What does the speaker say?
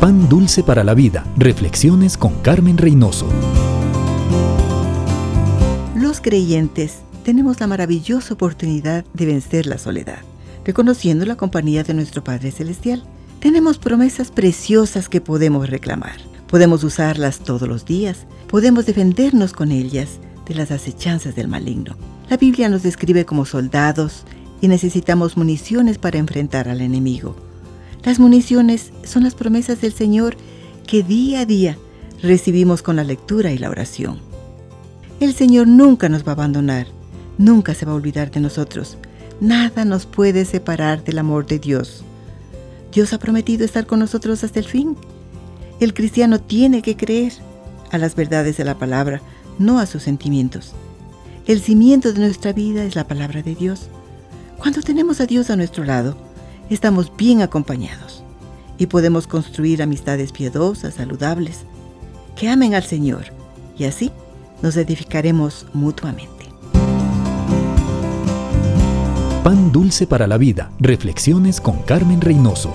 Pan Dulce para la Vida. Reflexiones con Carmen Reynoso. Los creyentes tenemos la maravillosa oportunidad de vencer la soledad, reconociendo la compañía de nuestro Padre Celestial. Tenemos promesas preciosas que podemos reclamar. Podemos usarlas todos los días. Podemos defendernos con ellas de las acechanzas del maligno. La Biblia nos describe como soldados y necesitamos municiones para enfrentar al enemigo. Las municiones son las promesas del Señor que día a día recibimos con la lectura y la oración. El Señor nunca nos va a abandonar, nunca se va a olvidar de nosotros. Nada nos puede separar del amor de Dios. Dios ha prometido estar con nosotros hasta el fin. El cristiano tiene que creer a las verdades de la palabra, no a sus sentimientos. El cimiento de nuestra vida es la palabra de Dios. Cuando tenemos a Dios a nuestro lado, estamos bien acompañados y podemos construir amistades piadosas, saludables, que amen al Señor y así nos edificaremos mutuamente. Pan dulce para la vida. Reflexiones con Carmen Reynoso.